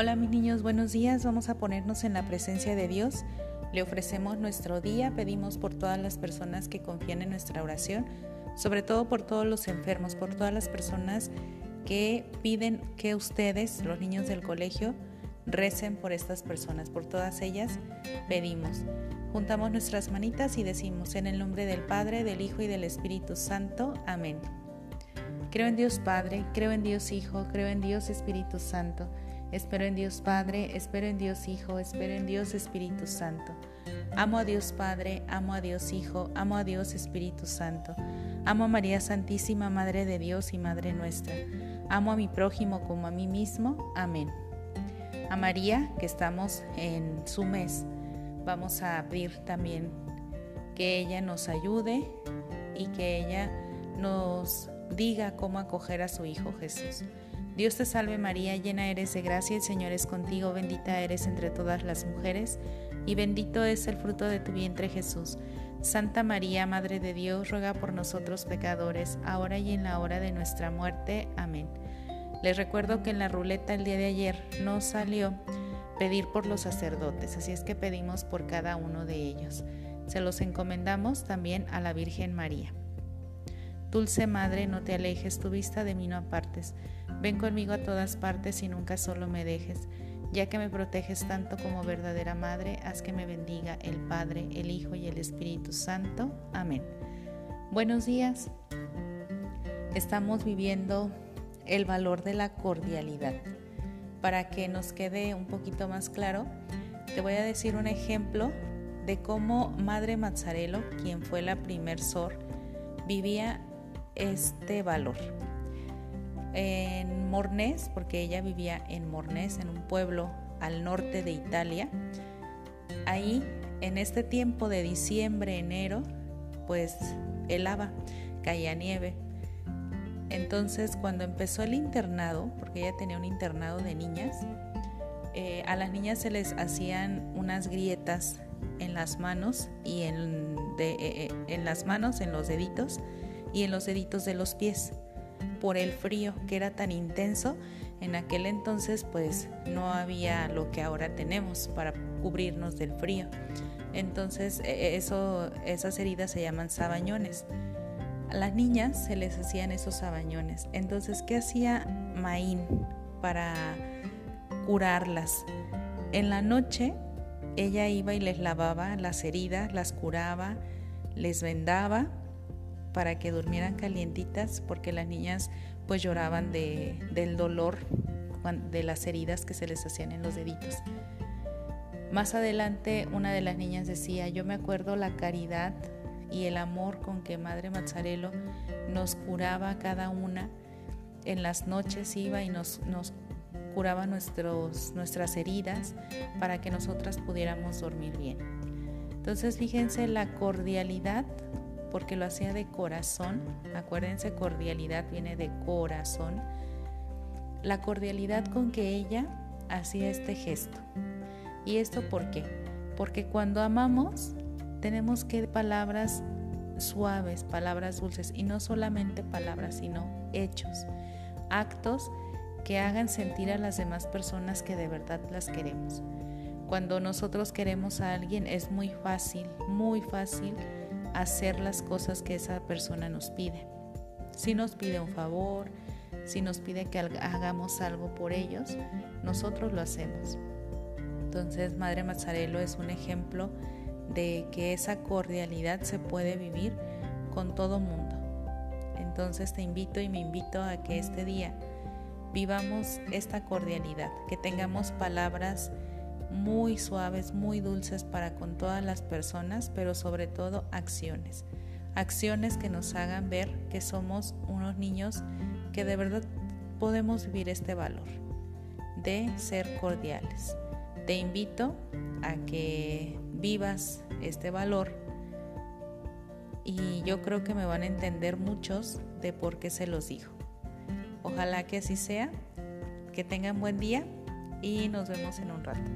Hola mis niños, buenos días. Vamos a ponernos en la presencia de Dios. Le ofrecemos nuestro día, pedimos por todas las personas que confían en nuestra oración, sobre todo por todos los enfermos, por todas las personas que piden que ustedes, los niños del colegio, recen por estas personas. Por todas ellas pedimos. Juntamos nuestras manitas y decimos en el nombre del Padre, del Hijo y del Espíritu Santo. Amén. Creo en Dios Padre, creo en Dios Hijo, creo en Dios Espíritu Santo. Espero en Dios Padre, espero en Dios Hijo, espero en Dios Espíritu Santo. Amo a Dios Padre, amo a Dios Hijo, amo a Dios Espíritu Santo. Amo a María Santísima, Madre de Dios y Madre nuestra. Amo a mi prójimo como a mí mismo. Amén. A María, que estamos en su mes, vamos a pedir también que ella nos ayude y que ella nos diga cómo acoger a su Hijo Jesús. Dios te salve María, llena eres de gracia, el Señor es contigo, bendita eres entre todas las mujeres, y bendito es el fruto de tu vientre Jesús. Santa María, Madre de Dios, ruega por nosotros pecadores, ahora y en la hora de nuestra muerte. Amén. Les recuerdo que en la ruleta el día de ayer no salió pedir por los sacerdotes, así es que pedimos por cada uno de ellos. Se los encomendamos también a la Virgen María. Dulce Madre, no te alejes, tu vista de mí no apartes. Ven conmigo a todas partes y nunca solo me dejes. Ya que me proteges tanto como verdadera Madre, haz que me bendiga el Padre, el Hijo y el Espíritu Santo. Amén. Buenos días. Estamos viviendo el valor de la cordialidad. Para que nos quede un poquito más claro, te voy a decir un ejemplo de cómo Madre Mazzarello, quien fue la primer sor, vivía este valor. En Mornés, porque ella vivía en Mornés, en un pueblo al norte de Italia, ahí en este tiempo de diciembre, enero, pues helaba, caía nieve. Entonces cuando empezó el internado, porque ella tenía un internado de niñas, eh, a las niñas se les hacían unas grietas en las manos y en, eh, eh, en las manos, en los deditos, y en los deditos de los pies por el frío que era tan intenso. En aquel entonces pues no había lo que ahora tenemos para cubrirnos del frío. Entonces e, e, eso, esas heridas se llaman sabañones. A las niñas se les hacían esos sabañones. Entonces, ¿qué hacía Maín para curarlas? En la noche ella iba y les lavaba las heridas, las curaba, les vendaba para que durmieran calientitas porque las niñas pues lloraban de, del dolor de las heridas que se les hacían en los deditos. Más adelante una de las niñas decía, yo me acuerdo la caridad y el amor con que Madre Mazzarello nos curaba cada una. En las noches iba y nos, nos curaba nuestros, nuestras heridas para que nosotras pudiéramos dormir bien. Entonces fíjense la cordialidad porque lo hacía de corazón. Acuérdense, cordialidad viene de corazón. La cordialidad con que ella hacía este gesto. ¿Y esto por qué? Porque cuando amamos tenemos que palabras suaves, palabras dulces y no solamente palabras, sino hechos, actos que hagan sentir a las demás personas que de verdad las queremos. Cuando nosotros queremos a alguien es muy fácil, muy fácil hacer las cosas que esa persona nos pide. Si nos pide un favor, si nos pide que hagamos algo por ellos, nosotros lo hacemos. Entonces, Madre Mazzarello es un ejemplo de que esa cordialidad se puede vivir con todo mundo. Entonces te invito y me invito a que este día vivamos esta cordialidad, que tengamos palabras muy suaves, muy dulces para con todas las personas, pero sobre todo acciones. Acciones que nos hagan ver que somos unos niños que de verdad podemos vivir este valor de ser cordiales. Te invito a que vivas este valor y yo creo que me van a entender muchos de por qué se los digo. Ojalá que así sea, que tengan buen día y nos vemos en un rato.